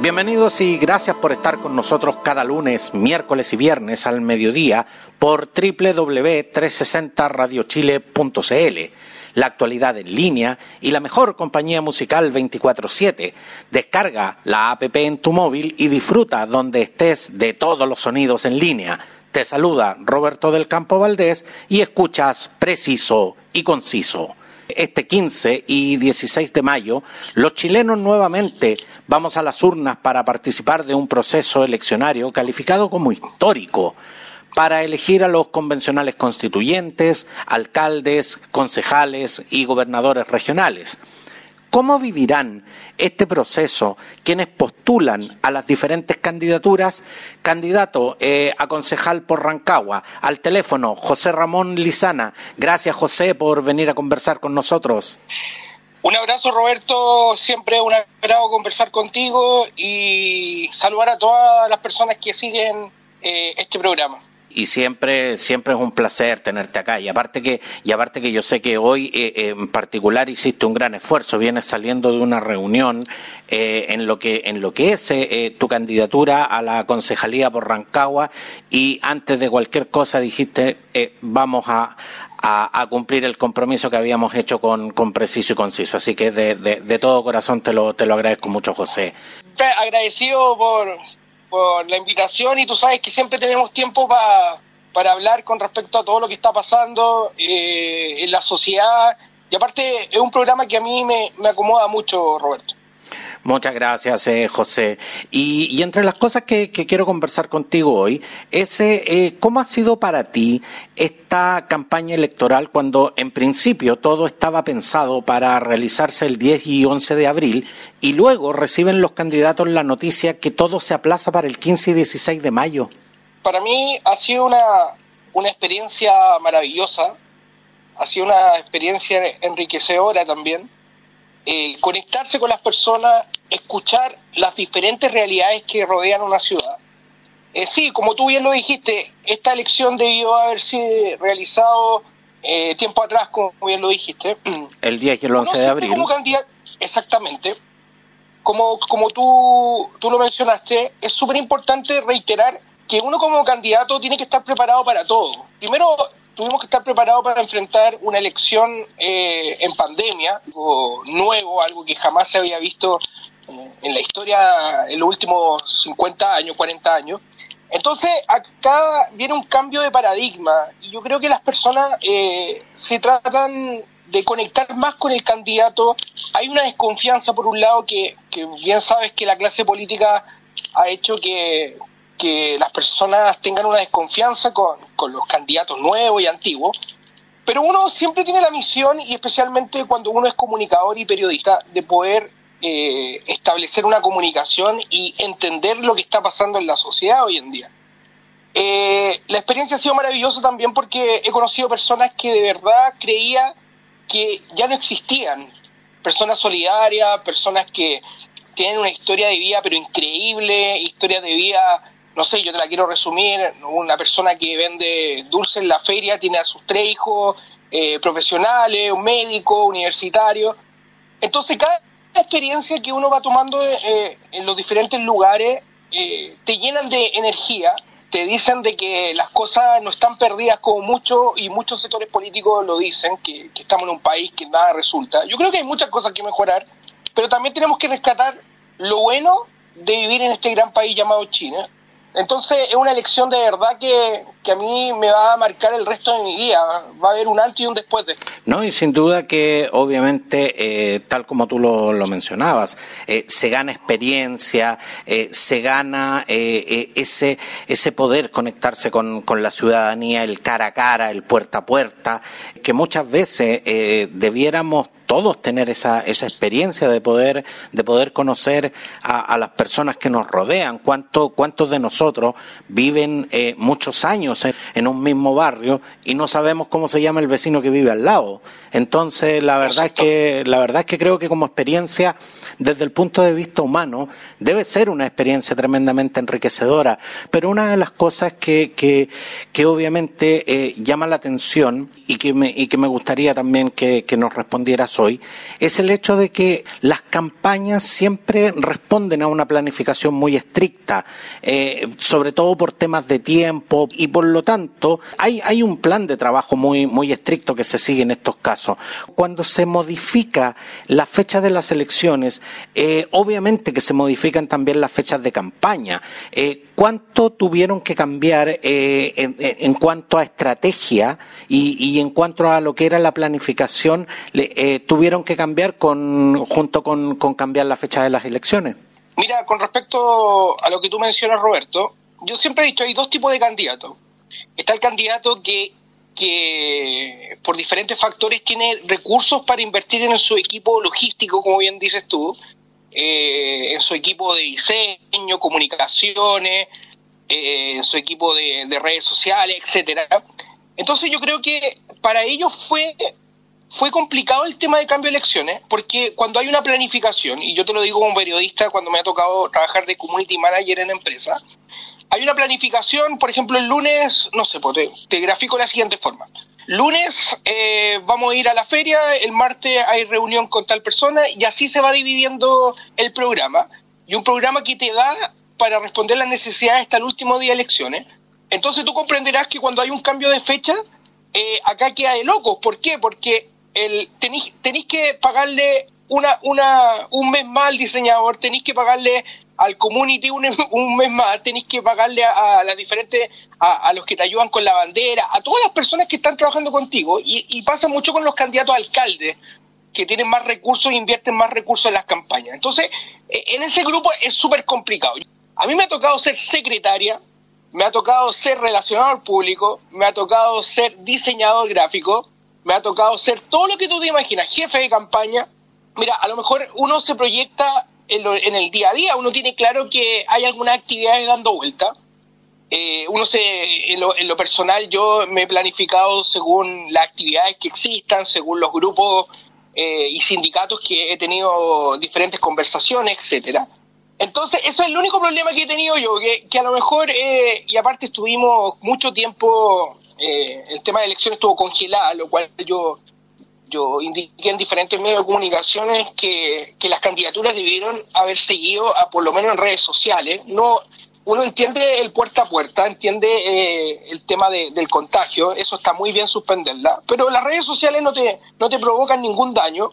Bienvenidos y gracias por estar con nosotros cada lunes, miércoles y viernes al mediodía por www.360radiochile.cl, la actualidad en línea y la mejor compañía musical 24/7. Descarga la app en tu móvil y disfruta donde estés de todos los sonidos en línea. Te saluda Roberto del Campo Valdés y escuchas preciso y conciso. Este 15 y 16 de mayo, los chilenos nuevamente vamos a las urnas para participar de un proceso eleccionario calificado como histórico para elegir a los convencionales constituyentes, alcaldes, concejales y gobernadores regionales. ¿Cómo vivirán este proceso quienes postulan a las diferentes candidaturas? Candidato eh, a concejal por Rancagua, al teléfono José Ramón Lizana. Gracias José por venir a conversar con nosotros. Un abrazo Roberto, siempre un agrado conversar contigo y saludar a todas las personas que siguen eh, este programa. Y siempre siempre es un placer tenerte acá. Y aparte que y aparte que yo sé que hoy eh, eh, en particular hiciste un gran esfuerzo. Vienes saliendo de una reunión eh, en lo que en lo que es tu candidatura a la concejalía por Rancagua. Y antes de cualquier cosa dijiste vamos a, a, cumplir el compromiso que habíamos hecho con, con preciso y conciso. Así que de, de, de, todo corazón te lo, te lo agradezco mucho, José. Agradecido por, por la invitación y tú sabes que siempre tenemos tiempo para hablar con respecto a todo lo que está pasando eh, en la sociedad. Y aparte es un programa que a mí me, me acomoda mucho, Roberto. Muchas gracias, eh, José. Y, entre las cosas que, quiero conversar contigo hoy es eh, cómo ha sido para ti esta campaña electoral cuando en principio todo estaba pensado para realizarse el 10 y 11 de abril y luego reciben los candidatos la noticia que todo se aplaza para el 15 y 16 de mayo. Para mí ha sido una, una experiencia maravillosa, ha sido una experiencia enriquecedora también eh, conectarse con las personas, escuchar las diferentes realidades que rodean una ciudad. Eh, sí, como tú bien lo dijiste, esta elección debió haberse realizado eh, tiempo atrás, como bien lo dijiste. El 10 y el 11 de abril. exactamente. Como, como tú, tú lo mencionaste, es súper importante reiterar que uno como candidato tiene que estar preparado para todo. Primero, tuvimos que estar preparados para enfrentar una elección eh, en pandemia, algo nuevo, algo que jamás se había visto eh, en la historia en los últimos 50 años, 40 años. Entonces, acá viene un cambio de paradigma y yo creo que las personas eh, se tratan de conectar más con el candidato. Hay una desconfianza, por un lado, que, que bien sabes que la clase política ha hecho que, que las personas tengan una desconfianza con, los candidatos nuevos y antiguos, pero uno siempre tiene la misión, y especialmente cuando uno es comunicador y periodista, de poder eh, establecer una comunicación y entender lo que está pasando en la sociedad hoy en día. Eh, la experiencia ha sido maravillosa también porque he conocido personas que de verdad creía que ya no existían, personas solidarias, personas que tienen una historia de vida pero increíble, historias de vida no sé, yo te la quiero resumir, una persona que vende dulce en la feria tiene a sus tres hijos eh, profesionales, un médico, universitario. Entonces, cada experiencia que uno va tomando eh, en los diferentes lugares eh, te llenan de energía, te dicen de que las cosas no están perdidas como muchos y muchos sectores políticos lo dicen, que estamos en un país que nada resulta. Yo creo que hay muchas cosas que mejorar, pero también tenemos que rescatar lo bueno de vivir en este gran país llamado China entonces es una elección de verdad que, a mí me va a marcar el resto de mi vida. Va a haber un antes y un después de No, y sin duda que obviamente, eh, tal como tú lo, mencionabas, eh, se gana experiencia, eh, se gana ese, ese poder conectarse con, con, la ciudadanía, el cara a cara, el puerta a puerta, que muchas veces debiéramos todos tener esa, esa experiencia de poder, de poder conocer a, las personas que nos rodean, cuánto, cuántos de nosotros viven eh, muchos años en, un mismo barrio y no sabemos cómo se llama el vecino que vive al lado. Entonces, la verdad es que, la verdad es que creo que como experiencia, desde el punto de vista humano, debe ser una experiencia tremendamente enriquecedora. Pero una de las cosas que, que, que obviamente eh, llama la atención y que me, y que me gustaría también que, que nos respondieras hoy, es el hecho de que las campañas siempre responden a una planificación muy estricta, eh, sobre todo por temas de tiempo y por lo tanto hay, hay un plan de trabajo muy, muy estricto que se sigue en estos casos. Cuando se modifica la fecha de las elecciones, eh, obviamente que se modifican también las fechas de campaña. Eh, ¿Cuánto tuvieron que cambiar en, cuanto a estrategia y, en cuanto a lo que era la planificación? ¿Tuvieron que cambiar con, junto con, con cambiar la fecha de las elecciones? Mira, con respecto a lo que tú mencionas, Roberto, yo siempre he dicho, hay dos tipos de candidatos. Está el candidato que, que por diferentes factores tiene recursos para invertir en su equipo logístico, como bien dices tú, eh, en su equipo de diseño, comunicaciones, eh, en su equipo de, de redes sociales, etcétera. Entonces yo creo que para ellos fue fue complicado el tema de cambio de elecciones, porque cuando hay una planificación, y yo te lo digo como periodista cuando me ha tocado trabajar de community manager en empresa, hay una planificación, por ejemplo, el lunes, no sé, pues te, te grafico de la siguiente forma. Lunes eh, vamos a ir a la feria, el martes hay reunión con tal persona y así se va dividiendo el programa. Y un programa que te da para responder las necesidades hasta el último día de elecciones. Entonces tú comprenderás que cuando hay un cambio de fecha, eh, acá queda de locos. ¿Por qué? Porque el, tenéis, tenéis que pagarle una, una, un mes más al diseñador, tenéis que pagarle al community un, mes más, tenéis que pagarle a, las diferentes, a, los que te ayudan con la bandera, a todas las personas que están trabajando contigo, y, y pasa mucho con los candidatos a alcaldes, que tienen más recursos e invierten más recursos en las campañas. Entonces, e, en ese grupo es súper complicado. A mí me ha tocado ser secretaria, me ha tocado ser relacionado al público, me ha tocado ser diseñador gráfico, me ha tocado ser todo lo que tú te imaginas, jefe de campaña. Mira, a lo mejor uno se proyecta en, el día a día, uno tiene claro que hay algunas actividades dando vuelta. Eh, uno se, en lo, personal, yo me he planificado según las actividades que existan, según los grupos eh, y sindicatos que he tenido diferentes conversaciones, etcétera. Entonces, eso es el único problema que he tenido yo, que, que a lo mejor, eh, y aparte estuvimos mucho tiempo eh, el tema de elecciones estuvo congelado, lo cual yo, yo indiqué en diferentes medios de comunicaciones que, las candidaturas debieron haber seguido, a, por lo menos en redes sociales. No, uno entiende el puerta a puerta, entiende eh, el tema del contagio, eso está muy bien suspenderla, pero las redes sociales no te, no te provocan ningún daño.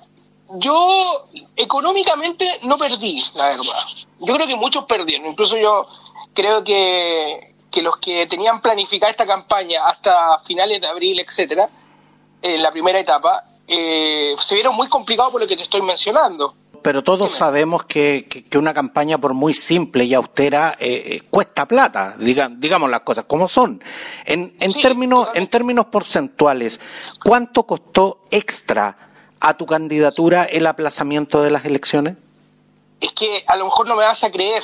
Yo económicamente no perdí, la verdad. Yo creo que muchos perdieron, incluso yo creo que, que los que tenían planificada esta campaña hasta finales de abril, etcétera, en la primera etapa, eh, se vieron muy complicados por lo que te estoy mencionando. Pero todos sabemos que, que, una campaña, por muy simple y austera, eh, eh, cuesta plata, digamos las cosas como son. En, en, términos, en términos porcentuales, ¿cuánto costó extra a tu candidatura el aplazamiento de las elecciones? Es que a lo mejor no me vas a creer,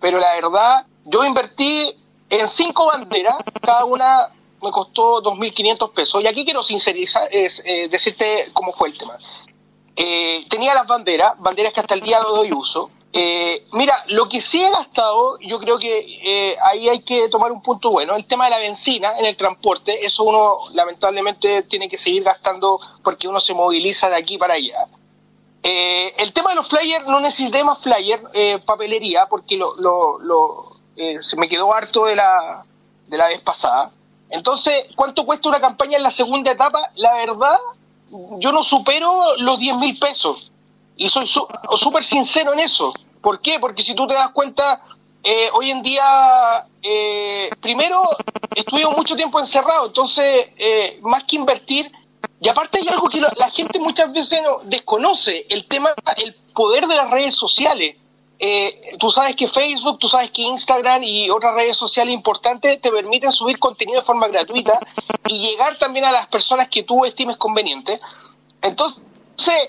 pero la verdad, yo invertí en cinco banderas, cada una me costó 2.500 pesos. Y aquí quiero sincerizar, es, eh, decirte cómo fue el tema. Eh, tenía las banderas, banderas que hasta el día de hoy uso. Eh, mira, lo que sí he gastado, yo creo que ahí hay que tomar un punto bueno. El tema de la benzina en el transporte, eso uno lamentablemente tiene que seguir gastando porque uno se moviliza de aquí para allá. el tema de los flyers, no necesité más flyers, papelería, porque lo, lo eh, se me quedó harto de la, de la vez pasada. Entonces, ¿cuánto cuesta una campaña en la segunda etapa? La verdad, yo no supero los 10 mil pesos. Y soy súper sincero en eso. ¿Por qué? Porque si tú te das cuenta, eh, hoy en día, eh, primero, estuvimos mucho tiempo encerrados, entonces, más que invertir, y aparte hay algo que la gente muchas veces no, desconoce, el tema, el poder de las redes sociales. Eh, tú sabes que Facebook, tú sabes que Instagram y otras redes sociales importantes te permiten subir contenido de forma gratuita y llegar también a las personas que tú estimes conveniente. Entonces,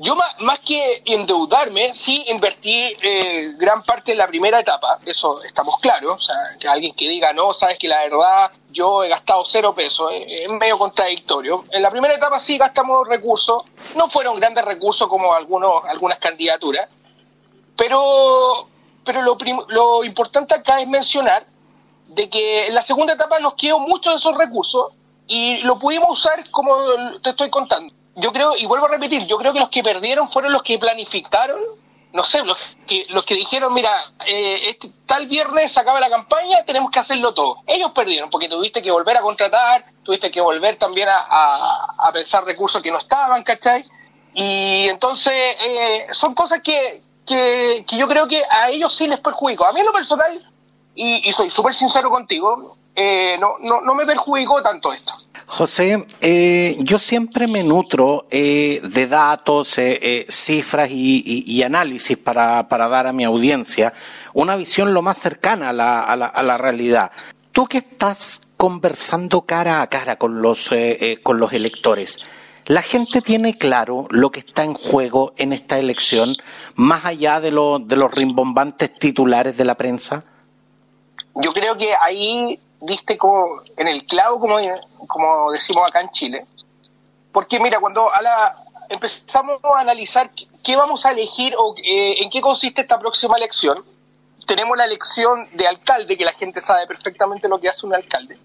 yo más, que endeudarme, sí invertí eh, gran parte de la primera etapa, eso estamos claros, o sea, que alguien que diga, no, sabes que la verdad yo he gastado cero pesos, eh, es medio contradictorio. En la primera etapa sí gastamos recursos, no fueron grandes recursos como algunos, algunas candidaturas, pero, pero lo, lo importante acá es mencionar de que en la segunda etapa nos quedó mucho de esos recursos y lo pudimos usar como te estoy contando yo creo, y vuelvo a repetir, yo creo que los que perdieron fueron los que planificaron, no sé, los que, los que dijeron, mira, eh, este, tal viernes se acaba la campaña, tenemos que hacerlo todo. Ellos perdieron porque tuviste que volver a contratar, tuviste que volver también a, pensar recursos que no estaban, ¿cachai? Y entonces eh, son cosas que, que, yo creo que a ellos sí les perjudicó. A mí en lo personal, y, soy súper sincero contigo, eh, no, no, no me perjudicó tanto esto. José, eh, yo siempre me nutro eh, de datos, cifras y, análisis para, dar a mi audiencia una visión lo más cercana a la, a la, realidad. Tú que estás conversando cara a cara con los, con los electores, ¿La gente tiene claro lo que está en juego en esta elección, más allá de, de los rimbombantes titulares de la prensa? Yo creo que ahí diste como en el clavo, como, como decimos acá en Chile. Porque mira, cuando a la, empezamos a analizar qué vamos a elegir o eh, en qué consiste esta próxima elección, tenemos la elección de alcalde, que la gente sabe perfectamente lo que hace un alcalde.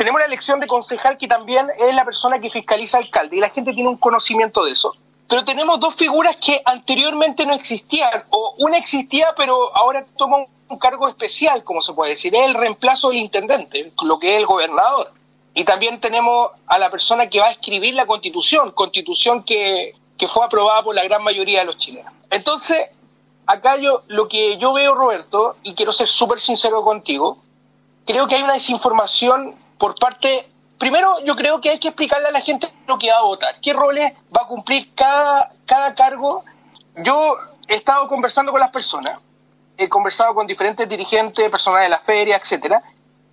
Tenemos la elección de concejal, que también es la persona que fiscaliza alcalde, y la gente tiene un conocimiento de eso. Pero tenemos dos figuras que anteriormente no existían, o una existía, pero ahora toma un cargo especial, como se puede decir, es el reemplazo del intendente, lo que es el gobernador. Y también tenemos a la persona que va a escribir la constitución, constitución que, fue aprobada por la gran mayoría de los chilenos. Entonces, acá yo, lo que yo veo, Roberto, y quiero ser súper sincero contigo, creo que hay una desinformación por parte, primero yo creo que hay que explicarle a la gente lo que va a votar, qué roles va a cumplir cada, cada cargo. Yo he estado conversando con las personas he conversado con diferentes dirigentes, personas de la feria, etcétera,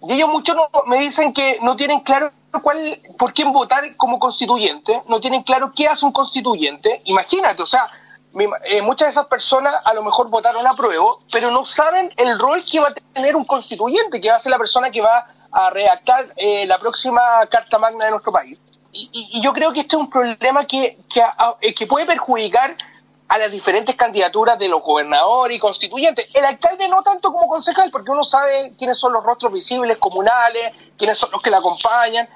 y ellos muchos me dicen que no tienen claro cuál, por quién votar como constituyente, no tienen claro qué hace un constituyente. Imagínate, o sea, eh, muchas de esas personas a lo mejor votaron a prueba, pero no saben el rol que va a tener un constituyente, que va a ser la persona que va a redactar eh, la próxima Carta Magna de nuestro país. Y, yo creo que este es un problema que, que, eh, que puede perjudicar a las diferentes candidaturas de los gobernadores y constituyentes. El alcalde no tanto como concejal, porque uno sabe quiénes son los rostros visibles comunales, quiénes son los que le acompañan.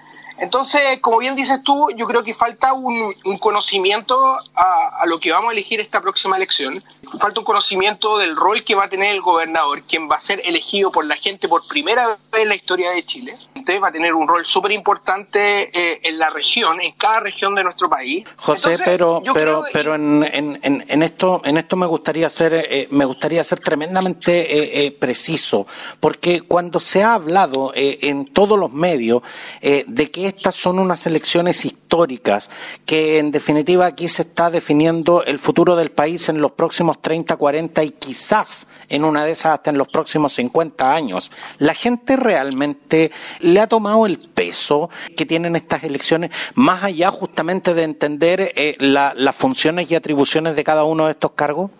Entonces, como bien dices tú, yo creo que falta un, conocimiento a, lo que vamos a elegir esta próxima elección. Falta un conocimiento del rol que va a tener el gobernador, quien va a ser elegido por la gente por primera vez en la historia de Chile. Entonces va a tener un rol súper importante eh, en la región, en cada región de nuestro país. José, pero pero pero en, en, en, esto en esto me gustaría ser eh, me gustaría ser tremendamente eh, preciso, porque cuando se ha hablado en todos los medios de que estas son unas elecciones históricas, que en definitiva aquí se está definiendo el futuro del país en los próximos 30, 40 y quizás en una de esas hasta en los próximos 50 años. La gente realmente le ha tomado el peso que tienen estas elecciones, más allá justamente de entender eh, las funciones y atribuciones de cada uno de estos cargos.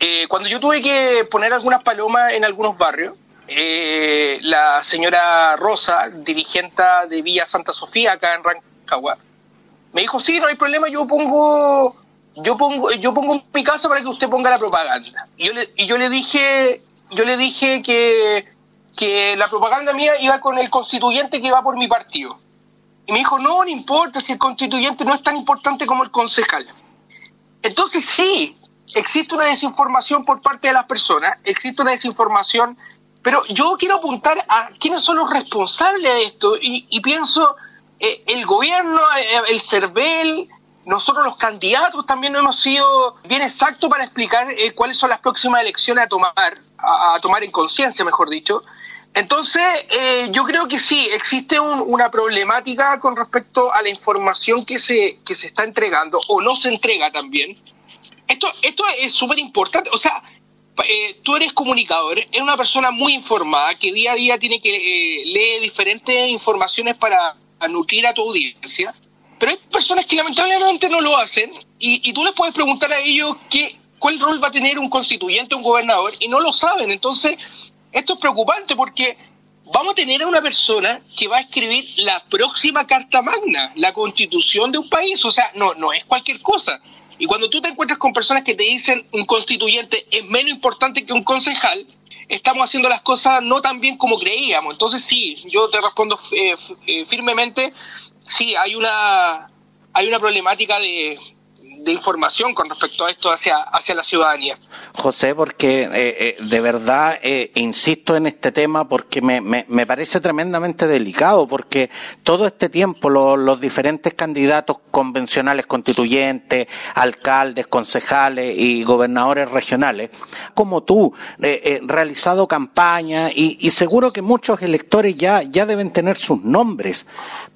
Eh, cuando yo tuve que poner algunas palomas en algunos barrios, eh, la señora Rosa, dirigente de Villa Santa Sofía, acá en Rancagua, me dijo, sí, no hay problema, yo pongo, yo pongo, yo pongo mi casa para que usted ponga la propaganda. Y yo le, y yo le dije, yo le dije que, que la propaganda mía iba con el constituyente que va por mi partido. Y me dijo, no, no importa si el constituyente no es tan importante como el concejal. Entonces sí, existe una desinformación por parte de las personas, existe una desinformación pero yo quiero apuntar a quiénes son los responsables de esto y, pienso eh, el gobierno, eh, el CERVEL, nosotros los candidatos también no hemos sido bien exactos para explicar eh, cuáles son las próximas elecciones a tomar, a, tomar en conciencia, mejor dicho. Entonces, yo creo que sí, existe una problemática con respecto a la información que se, que se está entregando o no se entrega también. Esto, esto es súper importante. O sea, eh, tú eres comunicador, es una persona muy informada que día a día tiene que eh, leer diferentes informaciones para nutrir a tu audiencia. Pero hay personas que lamentablemente no lo hacen y, tú les puedes preguntar a ellos qué, cuál rol va a tener un constituyente un gobernador y no lo saben. Entonces, esto es preocupante porque vamos a tener a una persona que va a escribir la próxima Carta Magna, la constitución de un país. O sea, no, no es cualquier cosa. Y cuando tú te encuentras con personas que te dicen un constituyente es menos importante que un concejal, estamos haciendo las cosas no tan bien como creíamos. Entonces sí, yo te respondo eh, eh, firmemente, sí, hay una, hay una problemática de, de información con respecto a esto hacia, hacia la ciudadanía. José, porque eh, eh, de verdad eh, insisto en este tema porque me, me, parece tremendamente delicado, porque todo este tiempo los diferentes candidatos convencionales constituyentes, alcaldes, concejales y gobernadores regionales, como tú, realizado campaña y, y seguro que muchos electores ya, ya deben tener sus nombres,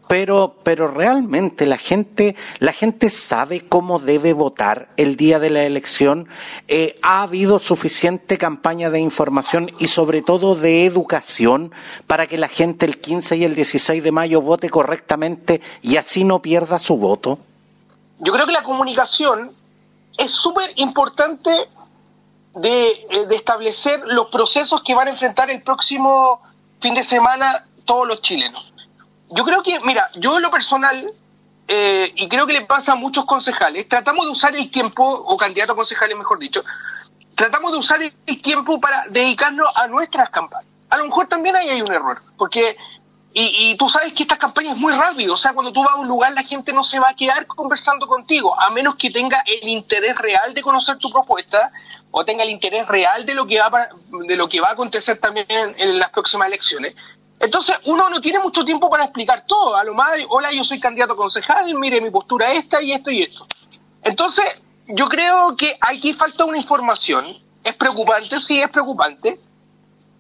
pero, pero realmente la gente, la gente sabe cómo debe votar el día de la elección. Eh, ha habido suficiente campaña de información y sobre todo de educación para que la gente el 15 y el 16 de mayo vote correctamente y así no pierda su voto. Yo creo que la comunicación es súper importante de, eh, de establecer los procesos que van a enfrentar el próximo fin de semana todos los chilenos yo creo que, mira, yo en lo personal, eh, y creo que le pasa a muchos concejales, tratamos de usar el tiempo, o candidatos concejales mejor dicho, tratamos de usar el tiempo para dedicarnos a nuestras campañas. A lo mejor también ahí hay un error, porque, y, y tú sabes que estas campañas es muy rápido, o sea, cuando tú vas a un lugar la gente no se va a quedar conversando contigo, a menos que tenga el interés real de conocer tu propuesta o tenga el interés real de lo que va, de lo que va a acontecer también en las próximas elecciones. Entonces, uno no tiene mucho tiempo para explicar todo. A lo más, hola, yo soy candidato a concejal, mire mi postura esta y esto y esto. Entonces, yo creo que aquí falta una información. Es preocupante, sí, es preocupante.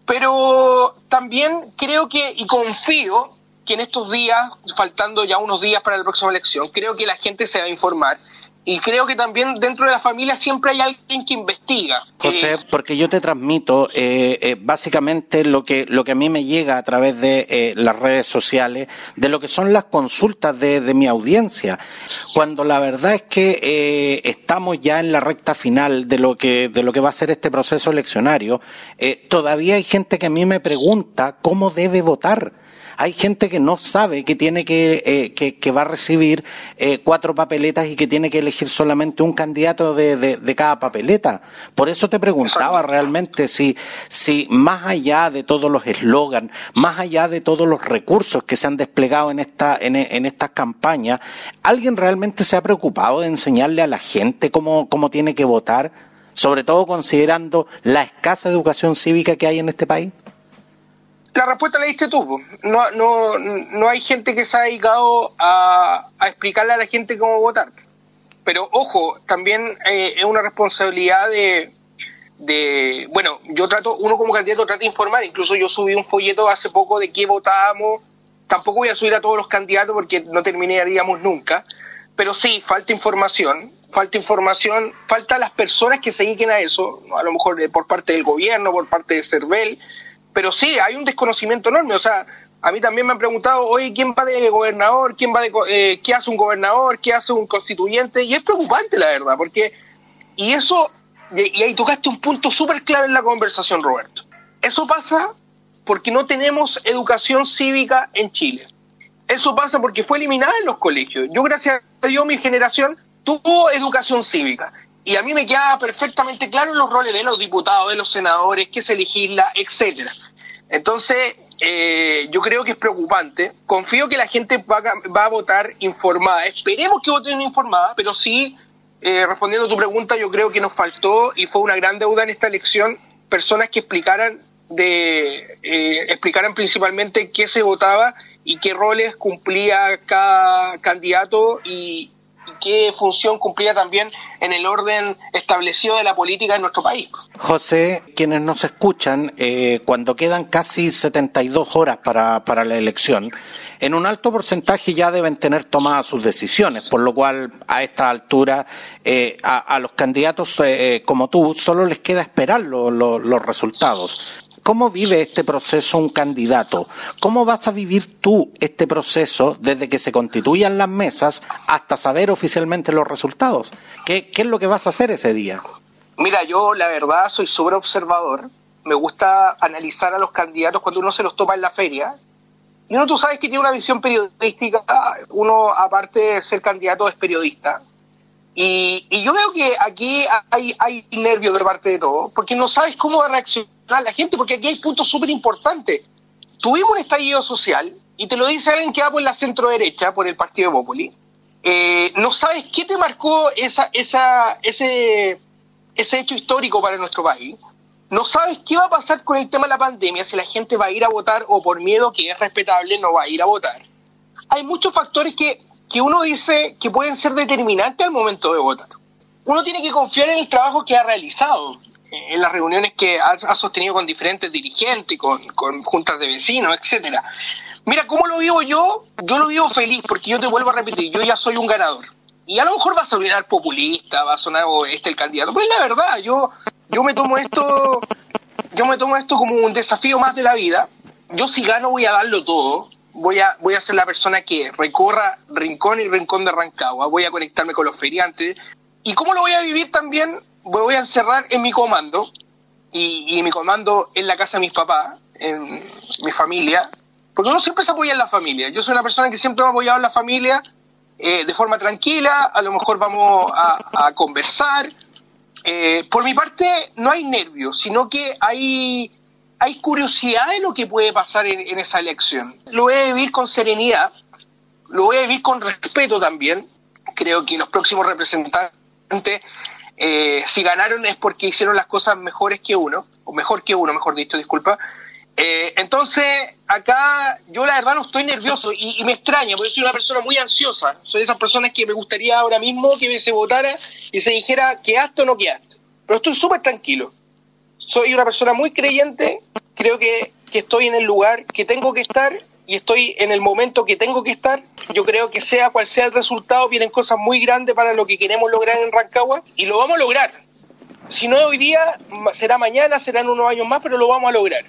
Pero también creo que, y confío, que en estos días, faltando ya unos días para la próxima elección, creo que la gente se va a informar y creo que también dentro de la familia siempre hay alguien que investiga. José, eh, porque yo te transmito eh, eh, básicamente lo que, lo que a mí me llega a través de las redes sociales, de lo que son las consultas de, de mi audiencia, cuando la verdad es que estamos ya en la recta final de lo que, de lo que va a ser este proceso eleccionario, todavía hay gente que a mí me pregunta cómo debe votar hay gente que no sabe que tiene que, eh, que, va a recibir eh, cuatro papeletas y que tiene que elegir solamente un candidato de, de, cada papeleta. Por eso te preguntaba realmente si, si más allá de todos los eslogans, más allá de todos los recursos que se han desplegado en esta, en, en estas campañas, ¿alguien realmente se ha preocupado de enseñarle a la gente cómo, cómo tiene que votar? Sobre todo considerando la escasa educación cívica que hay en este país. La respuesta la diste tú. No, no, no hay gente que se ha dedicado a, explicarle a la gente cómo votar. Pero ojo, también eh, es una responsabilidad de, de, bueno, yo trato, uno como candidato trata de informar, incluso yo subí un folleto hace poco de qué votábamos, tampoco voy a subir a todos los candidatos porque no terminaríamos nunca, pero sí, falta información, falta información, falta las personas que se dediquen a eso, a lo mejor por parte del gobierno, por parte de CERVEL, pero sí, hay un desconocimiento enorme. O sea, a mí también me han preguntado, oye, ¿quién va de gobernador? ¿Quién va de, eh, ¿Qué hace un gobernador? ¿Qué hace un constituyente? Y es preocupante, la verdad, porque... Y eso, y ahí tocaste un punto súper clave en la conversación, Roberto. Eso pasa porque no tenemos educación cívica en Chile. Eso pasa porque fue eliminada en los colegios. Yo, gracias a Dios, mi generación tuvo educación cívica. Y a mí me queda perfectamente claro los roles de los diputados, de los senadores, qué se legisla, etcétera. Entonces, eh, yo creo que es preocupante. Confío que la gente va a, votar informada. Esperemos que voten informada, pero sí, eh, respondiendo a tu pregunta, yo creo que nos faltó y fue una gran deuda en esta elección personas que explicaran de eh, explicaran principalmente qué se votaba y qué roles cumplía cada candidato y, qué función cumplía también en el orden establecido de la política en nuestro país. José, quienes nos escuchan, eh, cuando quedan casi 72 horas para, para la elección, en un alto porcentaje ya deben tener tomadas sus decisiones, por lo cual a esta altura eh, a, los candidatos eh, como tú solo les queda esperar los resultados. ¿Cómo vive este proceso un candidato? ¿Cómo vas a vivir tú este proceso desde que se constituyan las mesas hasta saber oficialmente los resultados? ¿Qué, qué es lo que vas a hacer ese día? Mira, yo la verdad soy súper observador. Me gusta analizar a los candidatos cuando uno se los toma en la feria. Y uno tú sabes que tiene una visión periodística. Uno, aparte de ser candidato, es periodista. Y, yo veo que aquí hay, nervios de parte de todos, porque no sabes cómo va a reaccionar la gente, porque aquí hay puntos súper importantes. Tuvimos un estallido social, y te lo dice alguien que va por la centro derecha, por el partido de Bópoli. Eh, no sabes qué te marcó esa, esa, ese, ese hecho histórico para nuestro país. No sabes qué va a pasar con el tema de la pandemia, si la gente va a ir a votar o por miedo, que es respetable, no va a ir a votar. Hay muchos factores que que uno dice que pueden ser determinantes al momento de votar. Uno tiene que confiar en el trabajo que ha realizado, eh, en las reuniones que ha, sostenido con diferentes dirigentes, con, con juntas de vecinos, etcétera. Mira, ¿cómo lo vivo yo? Yo lo vivo feliz porque yo te vuelvo a repetir, yo ya soy un ganador. Y a lo mejor va a sonar populista, va a sonar oh, este el candidato, pero es la verdad, yo, yo me tomo esto, yo me tomo esto como un desafío más de la vida. Yo si gano voy a darlo todo, voy a, voy a ser la persona que recorra rincón y rincón de Rancagua, voy a conectarme con los feriantes. ¿Y cómo lo voy a vivir también? Voy a encerrar en mi comando, y, mi comando en la casa de mis papás, en mi familia, porque uno siempre se apoya en la familia. Yo soy una persona que siempre me ha apoyado en la familia eh, de forma tranquila, a lo mejor vamos a, conversar. Eh, por mi parte, no hay nervios, sino que hay hay curiosidad de lo que puede pasar en, esa elección. Lo voy a vivir con serenidad, lo voy a vivir con respeto también. Creo que los próximos representantes, eh, si ganaron es porque hicieron las cosas mejores que uno, o mejor que uno, mejor dicho, disculpa. Eh, entonces, acá yo la verdad no estoy nervioso y, me extraña, porque soy una persona muy ansiosa. Soy de esas personas que me gustaría ahora mismo que se votara y se dijera que o no quedaste. Pero estoy súper tranquilo soy una persona muy creyente, creo que, estoy en el lugar que tengo que estar y estoy en el momento que tengo que estar. Yo creo que sea cual sea el resultado, vienen cosas muy grandes para lo que queremos lograr en Rancagua y lo vamos a lograr. Si no hoy día, será mañana, serán unos años más, pero lo vamos a lograr.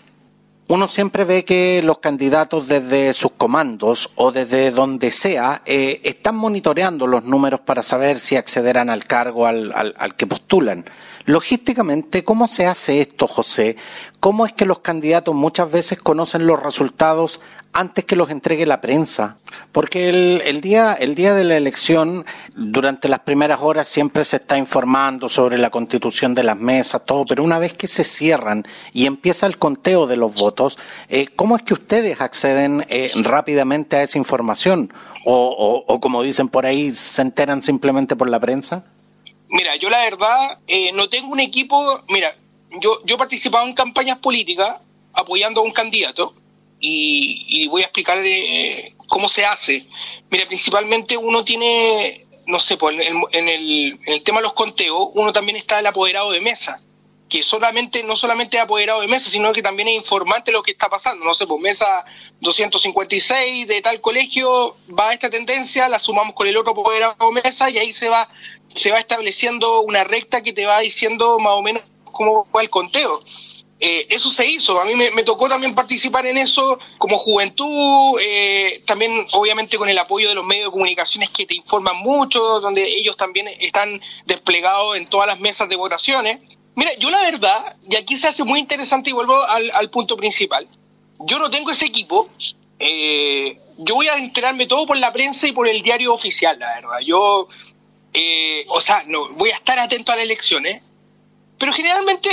Uno siempre ve que los candidatos desde sus comandos o desde donde sea eh, están monitoreando los números para saber si accederán al cargo al, al que postulan. Logísticamente, ¿cómo se hace esto, José? ¿Cómo es que los candidatos muchas veces conocen los resultados antes que los entregue la prensa? Porque el, día, el día de la elección, durante las primeras horas siempre se está informando sobre la constitución de las mesas, todo, pero una vez que se cierran y empieza el conteo de los votos, eh, ¿cómo es que ustedes acceden eh, rápidamente a esa información? O, o como dicen por ahí, se enteran simplemente por la prensa? Mira, yo la verdad eh, no tengo un equipo. Mira, yo, yo he participado en campañas políticas apoyando a un candidato y, voy a explicar eh, cómo se hace. Mira, principalmente uno tiene, no sé, pues en el, en el tema de los conteos, uno también está el apoderado de mesa que solamente no solamente es apoderado de mesa, sino que también es informante de lo que está pasando. No sé, pues mesa 256 de tal colegio va a esta tendencia, la sumamos con el otro apoderado de mesa y ahí se va se va estableciendo una recta que te va diciendo más o menos cómo va el conteo. Eh, eso se hizo, a mí me, tocó también participar en eso como juventud, eh, también obviamente con el apoyo de los medios de comunicaciones que te informan mucho, donde ellos también están desplegados en todas las mesas de votaciones. Mira, yo la verdad, y aquí se hace muy interesante y vuelvo al, punto principal, yo no tengo ese equipo, eh, yo voy a enterarme todo por la prensa y por el diario oficial, la verdad. Yo eh, o sea, no, voy a estar atento a las elecciones, pero generalmente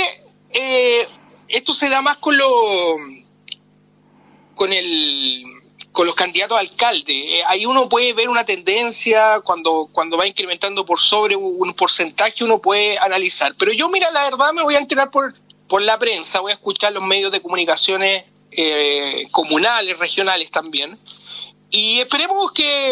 eh, esto se da más con lo, con el con los candidatos a alcalde. Eh, ahí uno puede ver una tendencia cuando, cuando va incrementando por sobre un porcentaje, uno puede analizar. Pero yo, mira, la verdad me voy a enterar por, por la prensa, voy a escuchar los medios de comunicaciones comunales, regionales también. Y esperemos que,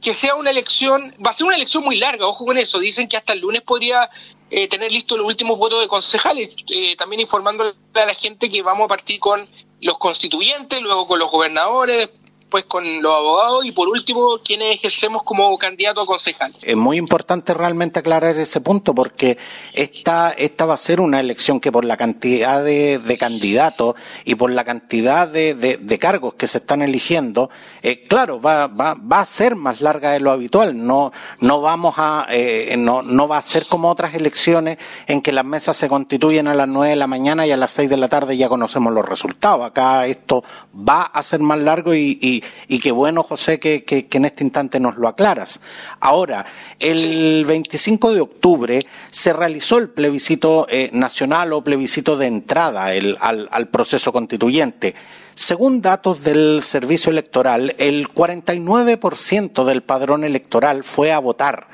que sea una elección, va a ser una elección muy larga, ojo con eso, dicen que hasta el lunes podría eh, tener listos los últimos votos de concejales, eh, también informando a la gente que vamos a partir con los constituyentes, luego con los gobernadores, después con los abogados y por último quienes ejercemos como candidato a concejal. Es muy importante realmente aclarar ese punto porque esta, esta va a ser una elección que por la cantidad de, candidatos y por la cantidad de, cargos que se están eligiendo, eh, claro, va, va, va a ser más larga de lo habitual. No, no vamos a, eh, no, no va a ser como otras elecciones en que las mesas se constituyen a las nueve de la mañana y a las seis de la tarde ya conocemos los resultados. Acá esto va a ser más largo y, y, qué bueno, José, que, en este instante nos lo aclaras. Ahora, el 25 de octubre se realizó el plebiscito eh, nacional o plebiscito de entrada al proceso constituyente. Según datos del Servicio Electoral, el 49% del padrón electoral fue a votar.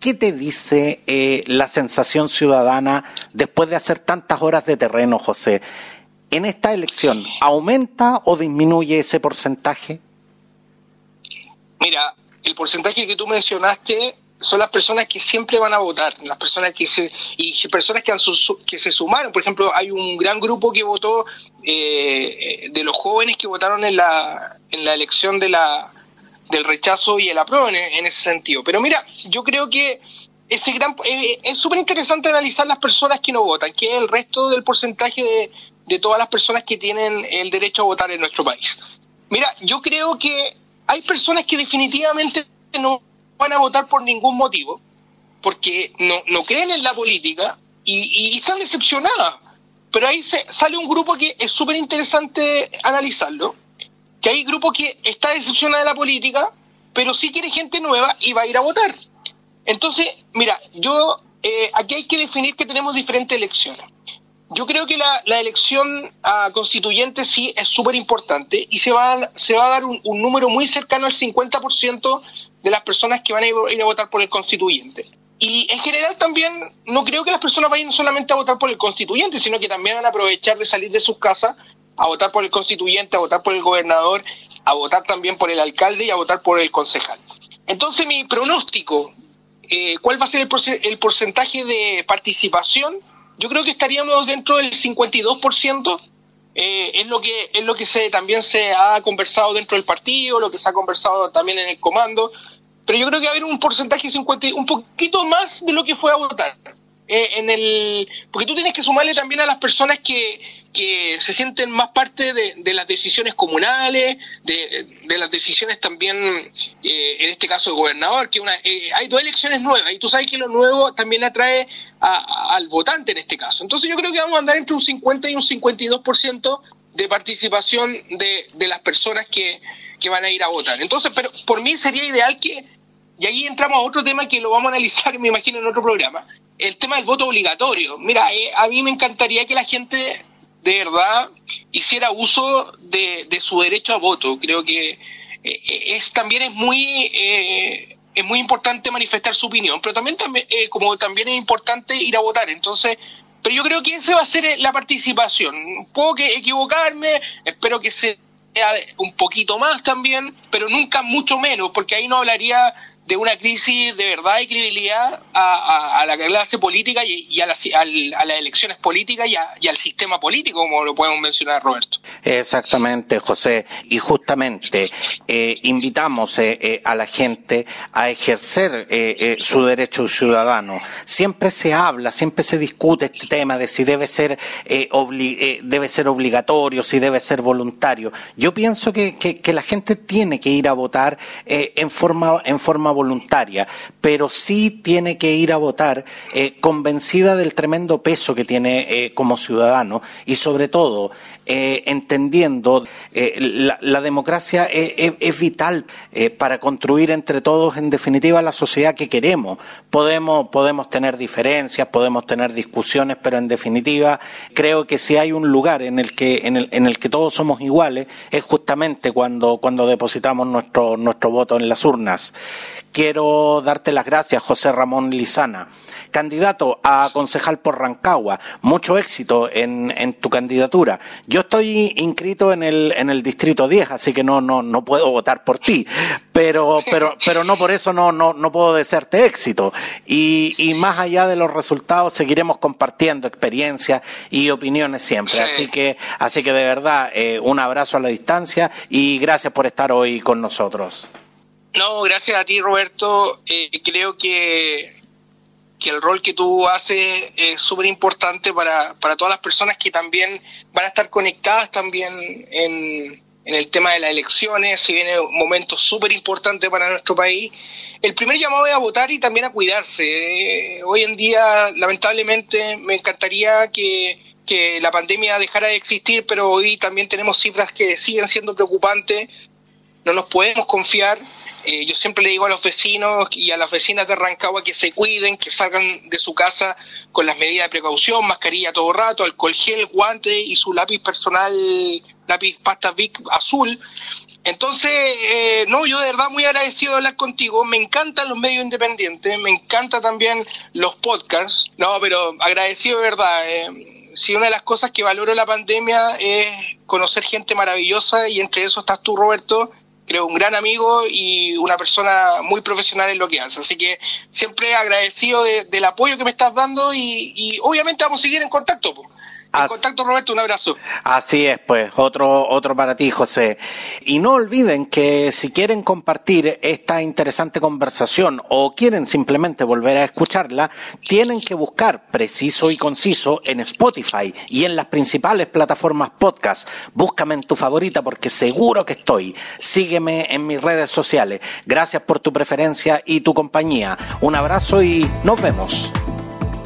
¿Qué te dice eh, la sensación ciudadana después de hacer tantas horas de terreno, José? ¿En esta elección aumenta o disminuye ese porcentaje? Mira, el porcentaje que tú mencionaste son las personas que siempre van a votar, las personas que se y personas que, han que se sumaron. Por ejemplo, hay un gran grupo que votó eh, de los jóvenes que votaron en la en la elección de la del rechazo y el apruebo en, ese sentido. Pero mira, yo creo que ese gran eh, es súper interesante analizar las personas que no votan, que es el resto del porcentaje de, de todas las personas que tienen el derecho a votar en nuestro país. Mira, yo creo que hay personas que definitivamente no van a votar por ningún motivo, porque no, no creen en la política y, están decepcionadas. Pero ahí se, sale un grupo que es súper interesante analizarlo, que hay grupo que está decepcionado de la política, pero sí quiere gente nueva y va a ir a votar. Entonces, mira, yo eh, aquí hay que definir que tenemos diferentes elecciones. Yo creo que la, elección a constituyente sí es súper importante y se va, se va a dar un, número muy cercano al 50% de las personas que van a ir a votar por el constituyente. Y en general también no creo que las personas vayan solamente a votar por el constituyente, sino que también van a aprovechar de salir de sus casas a votar por el constituyente, a votar por el gobernador, a votar también por el alcalde y a votar por el concejal. Entonces mi pronóstico, eh, ¿cuál va a ser el, porcentaje de participación? Yo creo que estaríamos dentro del 52%. Eh, es lo que es lo que se también se ha conversado dentro del partido, lo que se ha conversado también en el comando, pero yo creo que va a haber un porcentaje 50, un poquito más de lo que fue a votar. Eh, en el porque tú tienes que sumarle también a las personas que, que se sienten más parte de, las decisiones comunales, de, las decisiones también, eh, en este caso, del gobernador, que una, eh, hay dos elecciones nuevas y tú sabes que lo nuevo también atrae al votante en este caso. Entonces yo creo que vamos a andar entre un 50 y un 52% de participación de, de las personas que, que van a ir a votar. Entonces, pero por mí sería ideal que, y ahí entramos a otro tema que lo vamos a analizar, me imagino, en otro programa, el tema del voto obligatorio. Mira, eh, a mí me encantaría que la gente de verdad hiciera uso de, su derecho a voto. Creo que eh, es también es muy eh, es muy importante manifestar su opinión, pero también, también como también es importante ir a votar. Entonces, pero yo creo que esa va a ser la participación. Puedo que equivocarme, espero que sea un poquito más también, pero nunca mucho menos, porque ahí no hablaría de una crisis de verdad y credibilidad a, la clase política y, a, las, elecciones políticas y, al sistema político, como lo podemos mencionar, Roberto. Exactamente, José. Y justamente eh, invitamos eh, eh, a la gente a ejercer su derecho ciudadano. Siempre se habla, siempre se discute este tema de si debe ser, debe ser obligatorio, si debe ser voluntario. Yo pienso que, que, la gente tiene que ir a votar en forma, en forma voluntaria, pero sí tiene que ir a votar eh, convencida del tremendo peso que tiene eh, como ciudadano y sobre todo eh, entendiendo la, la, democracia es vital para construir entre todos en definitiva la sociedad que queremos. Podemos, podemos tener diferencias, podemos tener discusiones, pero en definitiva creo que si hay un lugar en el que, en el, en el que todos somos iguales es justamente cuando, cuando depositamos nuestro, nuestro voto en las urnas. Quiero darte las gracias, José Ramón Lizana. candidato a concejal por Rancagua, mucho éxito en, en tu candidatura. Yo estoy inscrito en el, en el distrito 10, así que no, no, no puedo votar por ti, pero, pero, pero no por eso no, no, no puedo desearte éxito. Y, y más allá de los resultados, seguiremos compartiendo experiencias y opiniones siempre. Así que, así que de verdad, eh, un abrazo a la distancia y gracias por estar hoy con nosotros. No, gracias a ti, Roberto. Eh, creo que, que el rol que tú haces es súper importante para, para todas las personas que también van a estar conectadas también en, en el tema de las elecciones. Se viene un momento súper importante para nuestro país. El primer llamado es a votar y también a cuidarse. Eh, hoy en día, lamentablemente, me encantaría que que la pandemia dejara de existir, pero hoy también tenemos cifras que siguen siendo preocupantes. No nos podemos confiar. Eh, yo siempre le digo a los vecinos y a las vecinas de Rancagua que se cuiden, que salgan de su casa con las medidas de precaución, mascarilla todo rato, alcohol gel, guante y su lápiz personal, lápiz pasta Vic azul. Entonces, eh, no, yo de verdad muy agradecido de hablar contigo. Me encantan los medios independientes, me encantan también los podcasts. No, pero agradecido de verdad. Eh, si una de las cosas que valoro la pandemia es conocer gente maravillosa y entre eso estás tú, Roberto, creo un gran amigo y una persona muy profesional en lo que hace. Así que siempre agradecido del apoyo que me estás dando y, y obviamente vamos a seguir en contacto. En contacto, Roberto, un abrazo. Así es, pues, otro, otro para ti, José. Y no olviden que si quieren compartir esta interesante conversación o quieren simplemente volver a escucharla, tienen que buscar preciso y conciso en Spotify y en las principales plataformas podcast. Búscame en tu favorita porque seguro que estoy. Sígueme en mis redes sociales. Gracias por tu preferencia y tu compañía. Un abrazo y nos vemos